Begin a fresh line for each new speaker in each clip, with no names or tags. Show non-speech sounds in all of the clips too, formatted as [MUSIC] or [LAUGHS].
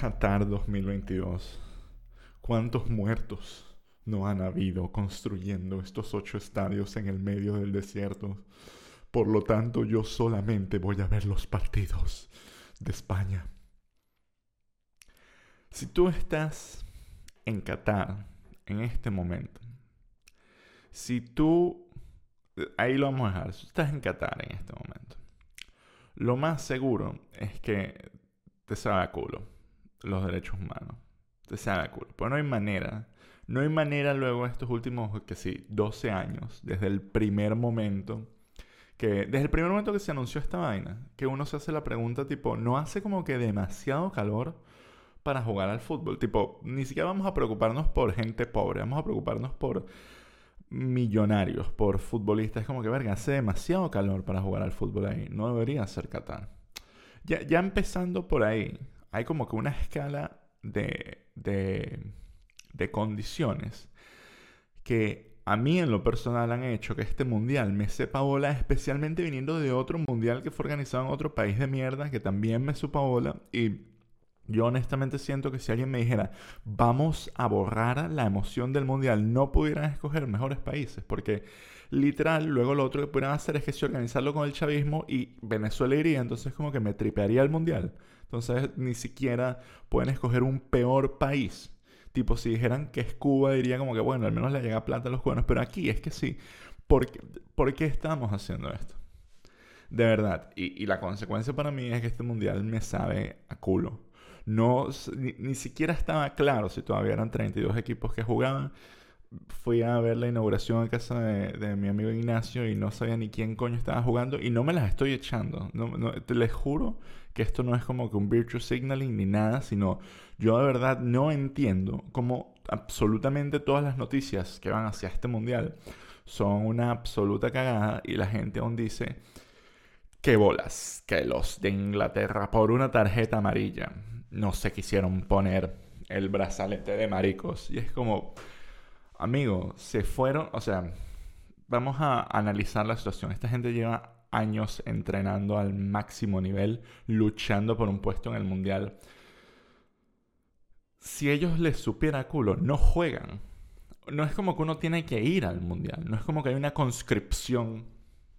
Qatar 2022. ¿Cuántos muertos no han habido construyendo estos ocho estadios en el medio del desierto? Por lo tanto, yo solamente voy a ver los partidos de España. Si tú estás en Qatar en este momento, si tú, ahí lo vamos a dejar, si estás en Qatar en este momento, lo más seguro es que te sabe culo los derechos humanos. Te sabe culo. Pero no hay manera. No hay manera luego estos últimos, que sí, 12 años, desde el primer momento que desde el primer momento que se anunció esta vaina, que uno se hace la pregunta tipo, ¿no hace como que demasiado calor para jugar al fútbol? Tipo, ni siquiera vamos a preocuparnos por gente pobre, vamos a preocuparnos por millonarios, por futbolistas. Es como que, verga, hace demasiado calor para jugar al fútbol ahí. No debería ser Qatar. Ya, ya empezando por ahí, hay como que una escala de, de, de condiciones que a mí en lo personal han hecho que este mundial me sepa bola, especialmente viniendo de otro mundial que fue organizado en otro país de mierda, que también me supa bola. Y yo honestamente siento que si alguien me dijera, vamos a borrar la emoción del mundial, no pudieran escoger mejores países, porque literal, luego lo otro que pudieran hacer es que si organizarlo con el chavismo y Venezuela iría, entonces como que me tripearía el mundial. Entonces ni siquiera pueden escoger un peor país Tipo, si dijeran que es Cuba, diría como que, bueno, al menos le llega plata a los cubanos. Pero aquí es que sí. ¿Por qué, ¿por qué estamos haciendo esto? De verdad. Y, la consecuencia para mí es que este mundial me sabe a culo. No, ni, siquiera estaba claro si todavía eran 32 equipos que jugaban. Fui a ver la inauguración en casa de, mi amigo Ignacio y no sabía ni quién coño estaba jugando y no me las estoy echando. No, no, les juro que esto no es como que un virtual signaling ni nada, sino yo de verdad no entiendo cómo absolutamente todas las noticias que van hacia este mundial son una absoluta cagada y la gente aún dice que bolas, que los de Inglaterra por una tarjeta amarilla no se quisieron poner el brazalete de maricos. Y es como, amigo, se fueron, o sea, vamos a analizar la situación. Esta gente lleva años entrenando al máximo nivel, luchando por un puesto en el mundial. Si ellos les supiera culo, no juegan. No es como que uno tiene que ir al mundial. No es como que hay una conscripción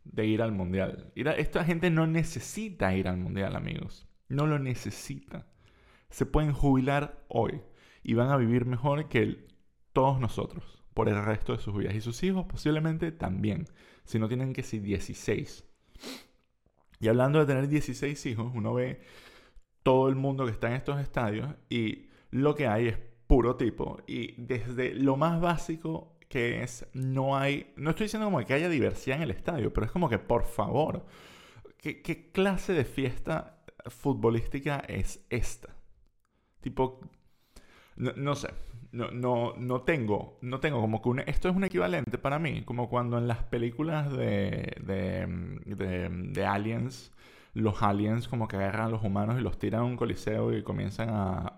de ir al mundial. Esta gente no necesita ir al mundial, amigos. No lo necesita. Se pueden jubilar hoy y van a vivir mejor que todos nosotros por el resto de sus vidas. Y sus hijos posiblemente también, si no tienen que ser 16. Y hablando de tener 16 hijos, uno ve todo el mundo que está en estos estadios y lo que hay es puro tipo. Y desde lo más básico que es, no hay, no estoy diciendo como que haya diversidad en el estadio, pero es como que por favor, ¿qué, clase de fiesta futbolística es esta? Tipo, no, sé, no, no, no, tengo, no tengo como que un, esto es un equivalente para mí, como cuando en las películas de, de, de, aliens, los aliens como que agarran a los humanos y los tiran a un coliseo y comienzan a,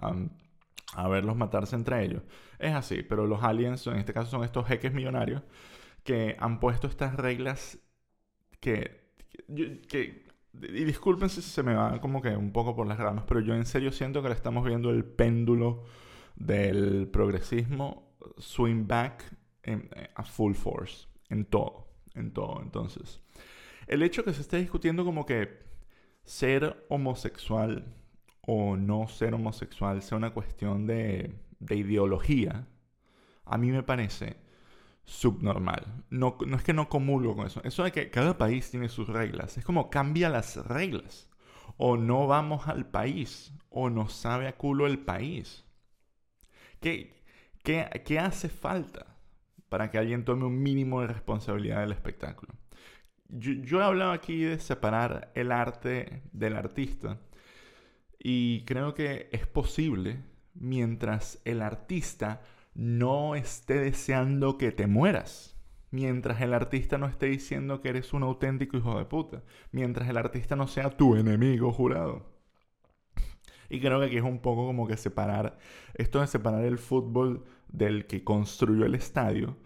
a, verlos matarse entre ellos. Es así, pero los aliens en este caso son estos jeques millonarios que han puesto estas reglas que, que y disculpen si se me va como que un poco por las ramas, pero yo en serio siento que le estamos viendo el péndulo del progresismo swing back a full force, en todo, en todo. Entonces, el hecho que se esté discutiendo como que ser homosexual o no ser homosexual sea una cuestión de, de ideología, a mí me parece subnormal. No, es que no comulgo con eso. Eso de que cada país tiene sus reglas. Es como cambia las reglas. O no vamos al país. O no sabe a culo el país. ¿Qué, qué, hace falta para que alguien tome un mínimo de responsabilidad del espectáculo? Yo, yo he hablado aquí de separar el arte del artista y creo que es posible mientras el artista no esté deseando que te mueras. Mientras el artista no esté diciendo que eres un auténtico hijo de puta. Mientras el artista no sea tu enemigo jurado. Y creo que aquí es un poco como que separar, esto de separar el fútbol del que construyó el estadio,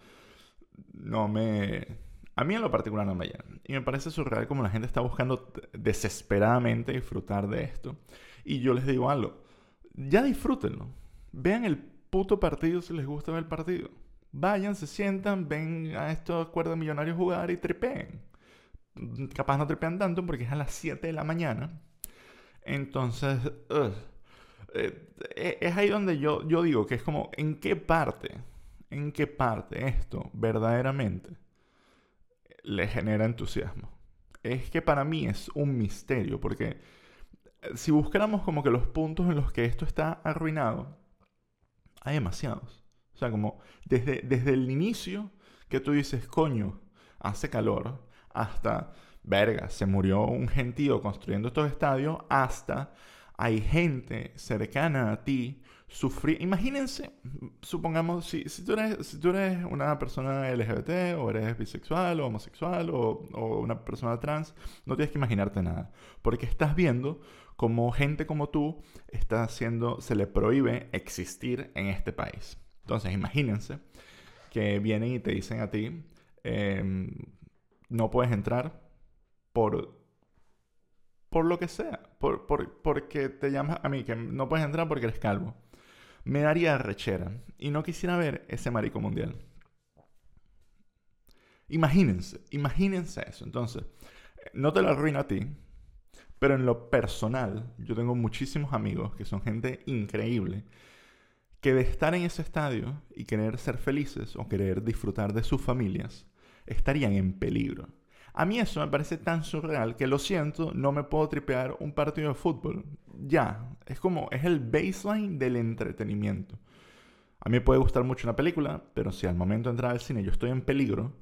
no me, a mí en lo particular no me llenan. Y me parece surreal como la gente está buscando desesperadamente disfrutar de esto. Y yo les digo algo, ya disfrútenlo. Vean el puto partido si les gusta ver el partido. Vayan, se sientan, ven a estos acuerdos millonarios jugar y trepeen. Capaz no trepean tanto porque es a las 7 de la mañana. Entonces, eh, eh, es ahí donde yo, yo digo que es como, ¿en qué parte? ¿En qué parte esto verdaderamente le genera entusiasmo? Es que para mí es un misterio, porque eh, si buscáramos como que los puntos en los que esto está arruinado, hay demasiados. O sea, como desde, desde el inicio que tú dices, coño, hace calor, hasta, verga, se murió un gentío construyendo estos estadios, hasta hay gente cercana a ti sufrir. Imagínense, supongamos, si, si, tú eres, si tú eres una persona LGBT o eres bisexual o homosexual o, o una persona trans, no tienes que imaginarte nada, porque estás viendo como gente como tú está haciendo, se le prohíbe existir en este país. Entonces, imagínense que vienen y te dicen a ti, em, no puedes entrar por, por lo que sea, por, porque te llamas a mí, que no puedes entrar porque eres calvo. Me daría rechera y no quisiera ver ese marico mundial. Imagínense, imagínense eso. Entonces, no te lo arruino a ti, pero en lo personal, yo tengo muchísimos amigos que son gente increíble, que de estar en ese estadio y querer ser felices o querer disfrutar de sus familias, estarían en peligro. A mí eso me parece tan surreal que lo siento, no me puedo tripear un partido de fútbol. Ya, es como, es el baseline del entretenimiento. A mí puede gustar mucho una película, pero si al momento de entrar al cine yo estoy en peligro,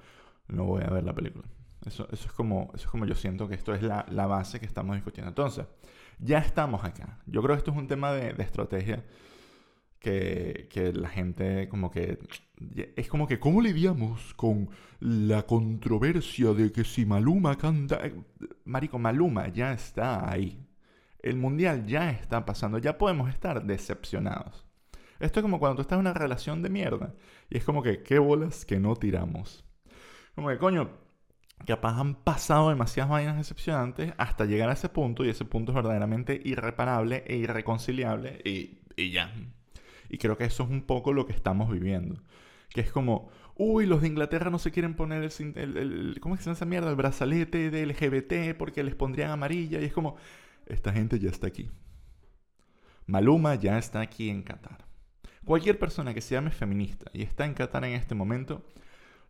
no voy a ver la película. Eso, es como, eso es como yo siento que esto es la, base que estamos discutiendo. Entonces, ya estamos acá. Yo creo que esto es un tema de, estrategia que, que, la gente como que... Es como que, ¿cómo lidiamos con la controversia de que si Maluma canta... Marico, Maluma ya está ahí. El mundial ya está pasando. Ya podemos estar decepcionados. Esto es como cuando tú estás en una relación de mierda. Y es como que, ¿qué bolas que no tiramos? Como que, coño, capaz han pasado demasiadas vainas decepcionantes hasta llegar a ese punto y ese punto es verdaderamente irreparable e irreconciliable y, y ya. Y creo que eso es un poco lo que estamos viviendo. Que es como, uy, los de Inglaterra no se quieren poner el, ¿cómo es que se llama esa mierda? El brazalete de LGBT porque les pondrían amarilla y es como, esta gente ya está aquí. Maluma ya está aquí en Qatar. Cualquier persona que se llame feminista y está en Qatar en este momento,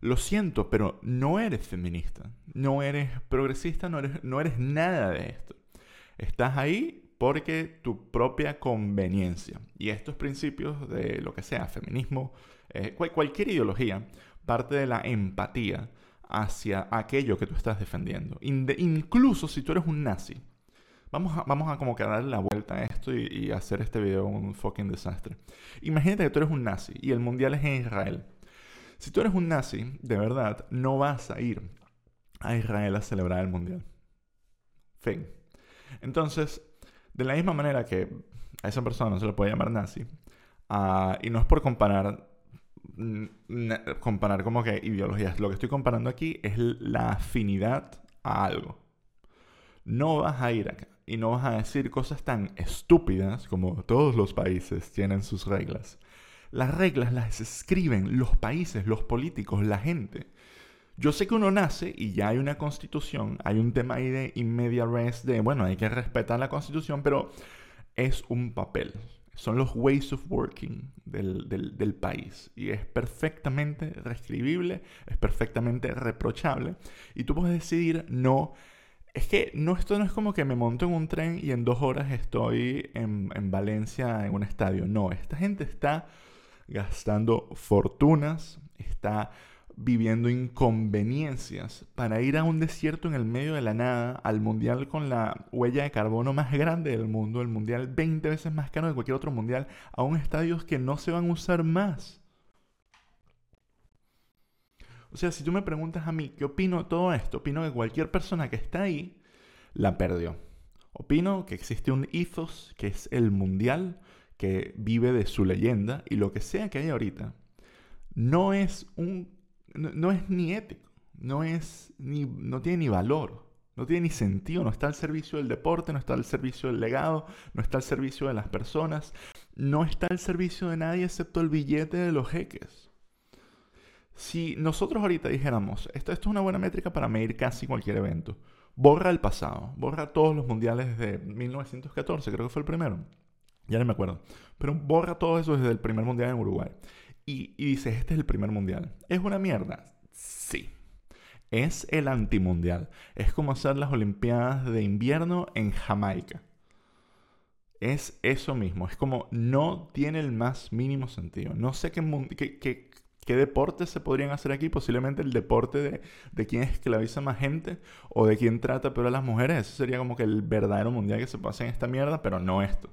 lo siento, pero no eres feminista, no eres progresista, no eres, no eres nada de esto. Estás ahí porque tu propia conveniencia. Y estos principios de lo que sea, feminismo, eh, cualquier ideología, parte de la empatía hacia aquello que tú estás defendiendo. incluso si tú eres un nazi. Vamos a, vamos a como que la vuelta a esto y, y hacer este video un fucking desastre. Imagínate que tú eres un nazi y el mundial es en Israel. Si tú eres un nazi, de verdad, no vas a ir a Israel a celebrar el mundial. Fin. Entonces, de la misma manera que a esa persona no se le puede llamar nazi, ah, y no es por comparar comparar como que ideologías. Lo que estoy comparando aquí es la afinidad a algo. No vas a ir acá y no vas a decir cosas tan estúpidas como todos los países tienen sus reglas. Las reglas las escriben los países, los políticos, la gente. Yo sé que uno nace y ya hay una constitución, hay un tema ahí de inmedia res de, bueno, hay que respetar la constitución, pero es un papel. Son los ways of working del, del país. Y es perfectamente reescribible, es perfectamente reprochable. Y tú puedes decidir no es que no, esto no es como que me monto en un tren y en dos horas estoy en, en, Valencia en un estadio. No, esta gente está gastando fortunas, está viviendo inconveniencias para ir a un desierto en el medio de la nada, al mundial con la huella de carbono más grande del mundo, el mundial 20 veces más caro de cualquier otro mundial, a un estadio que no se van a usar más. O sea, si tú me preguntas a mí qué opino de todo esto, opino que cualquier persona que está ahí la perdió. Opino que existe un ethos que es el mundial, que vive de su leyenda y lo que sea que haya ahorita, no es un no, es ni ético, no es ni, no tiene ni valor. No tiene ni sentido, no está al servicio del deporte, no está al servicio del legado, no está al servicio de las personas, no está al servicio de nadie excepto el billete de los jeques. Si nosotros ahorita dijéramos, esto, esto es una buena métrica para medir casi cualquier evento, borra el pasado, borra todos los mundiales desde 1914, creo que fue el primero, ya no me acuerdo, pero borra todo eso desde el primer mundial en Uruguay. Y, y dices, este es el primer mundial. ¿Es una mierda? Sí. Es el antimundial. Es como hacer las Olimpiadas de invierno en Jamaica. Es eso mismo. Es como no tiene el más mínimo sentido. No sé qué, qué, qué, deportes se podrían hacer aquí. Posiblemente el deporte de, de quién esclaviza más gente o de quién trata peor a las mujeres. Eso sería como que el verdadero mundial que se pasa en esta mierda, pero no esto.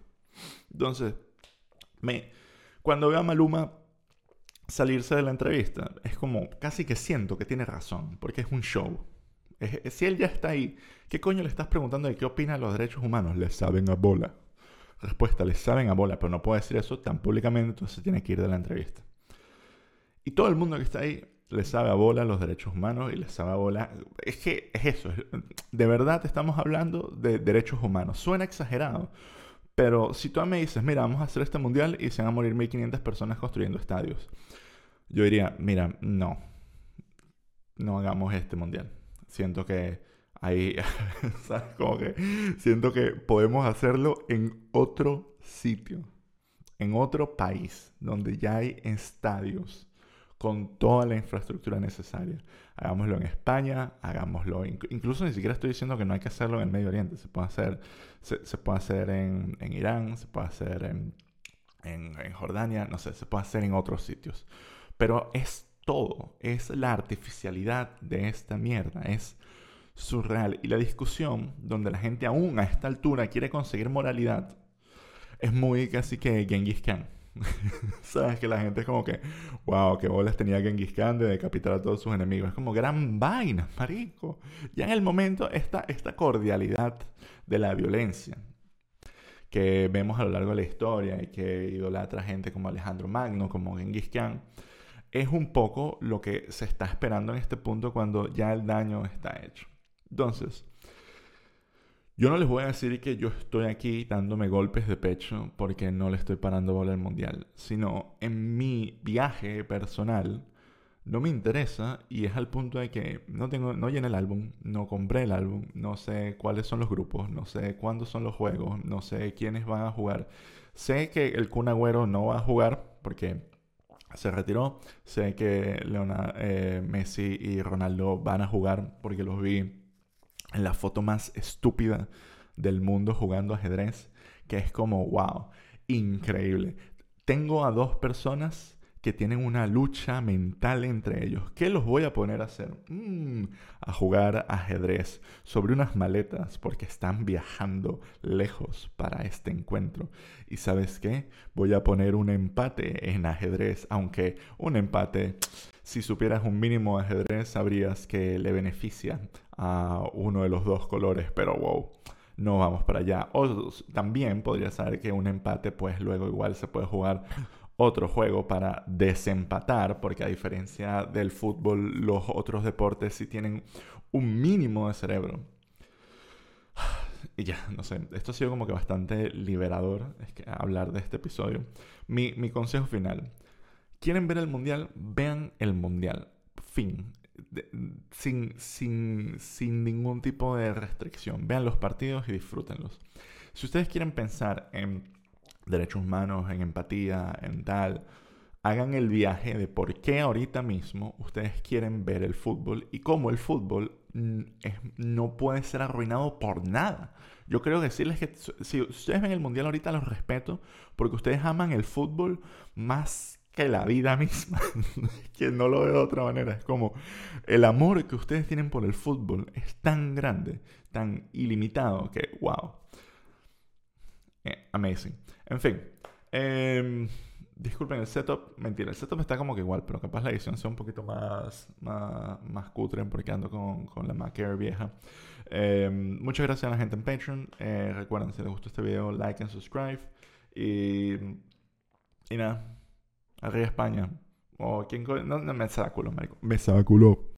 Entonces, me, cuando veo a Maluma salirse de la entrevista, es como casi que siento que tiene razón, porque es un show. si él ya está ahí, ¿qué coño le estás preguntando de qué opina de los derechos humanos? Le saben a bola. Respuesta, le saben a bola, pero no puede decir eso tan públicamente, entonces tiene que ir de la entrevista. Y todo el mundo que está ahí le sabe a bola los derechos humanos y le sabe a bola... Es que es eso, de verdad estamos hablando de derechos humanos. Suena exagerado, pero si tú me dices, mira, vamos a hacer este mundial y se van a morir 1500 personas construyendo estadios, yo diría, mira, no, no hagamos este mundial. Siento que ahí, [LAUGHS] ¿sabes? Como que siento que podemos hacerlo en otro sitio, en otro país, donde ya hay estadios con toda la infraestructura necesaria. Hagámoslo en España, hagámoslo, incluso ni siquiera estoy diciendo que no hay que hacerlo en el Medio Oriente, se puede hacer, se, puede hacer en, Irán, se puede hacer en, en, Jordania, no sé, se puede hacer en otros sitios. Pero es todo, es la artificialidad de esta mierda, es surreal. Y la discusión donde la gente aún a esta altura quiere conseguir moralidad es muy casi que Genghis Khan. [LAUGHS] Sabes que la gente es como que, wow, qué bolas tenía Genghis Khan de decapitar a todos sus enemigos. Es como gran vaina, marico. Ya en el momento, esta, esta cordialidad de la violencia que vemos a lo largo de la historia y que idolatra gente como Alejandro Magno, como Genghis Khan, es un poco lo que se está esperando en este punto cuando ya el daño está hecho. Entonces, yo no les voy a decir que yo estoy aquí dándome golpes de pecho porque no le estoy parando bola al mundial, sino en mi viaje personal no me interesa y es al punto de que no tengo no llené el álbum, no compré el álbum, no sé cuáles son los grupos, no sé cuándo son los juegos, no sé quiénes van a jugar. Sé que el Kun Agüero no va a jugar porque se retiró. Sé que Leonardo, eh, Messi y Ronaldo van a jugar porque los vi la foto más estúpida del mundo jugando ajedrez, que es como, wow, increíble. Tengo a dos personas que tienen una lucha mental entre ellos. ¿Qué los voy a poner a hacer? Mm, a jugar ajedrez sobre unas maletas porque están viajando lejos para este encuentro. ¿Y sabes qué? Voy a poner un empate en ajedrez, aunque un empate, si supieras un mínimo de ajedrez, sabrías que le beneficia a uno de los dos colores, pero wow no vamos para allá. O también podría saber que un empate, pues luego igual se puede jugar otro juego para desempatar, porque a diferencia del fútbol, los otros deportes sí tienen un mínimo de cerebro. [SIGHS] Y ya, no sé, esto ha sido como que bastante liberador es que hablar de este episodio. Mi, mi consejo final. ¿Quieren ver el mundial? Vean el mundial. Fin. sin, sin, sin ningún tipo de restricción. Vean los partidos y disfrútenlos. Si ustedes quieren pensar en derechos humanos, en empatía, en tal, hagan el viaje de por qué ahorita mismo ustedes quieren ver el fútbol y cómo el fútbol no puede ser arruinado por nada. Yo creo decirles que si ustedes ven el mundial ahorita los respeto porque ustedes aman el fútbol más que la vida [LAUGHS] misma, que no lo veo de otra manera. Es como el amor que ustedes tienen por el fútbol es tan grande, tan ilimitado que, wow. Eh, amazing. En fin. Em, disculpen el setup. Mentira, el setup está como que igual, pero capaz la edición sea un poquito más, más, cutre porque ando con, la Mac Air vieja. Em, muchas gracias a la gente en Patreon. Eh, recuerden, si les gustó este video, like and subscribe. Y, y nada, arriba España. O quien... No, no me saculo, marico. Me saculo.